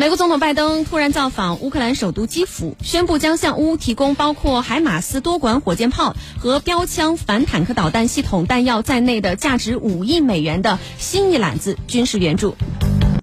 美国总统拜登突然造访乌克兰首都基辅宣布将向乌提供包括海马斯多管火箭炮和标枪反坦克导弹系统弹药在内的价值五亿美元的新一揽子军事援助。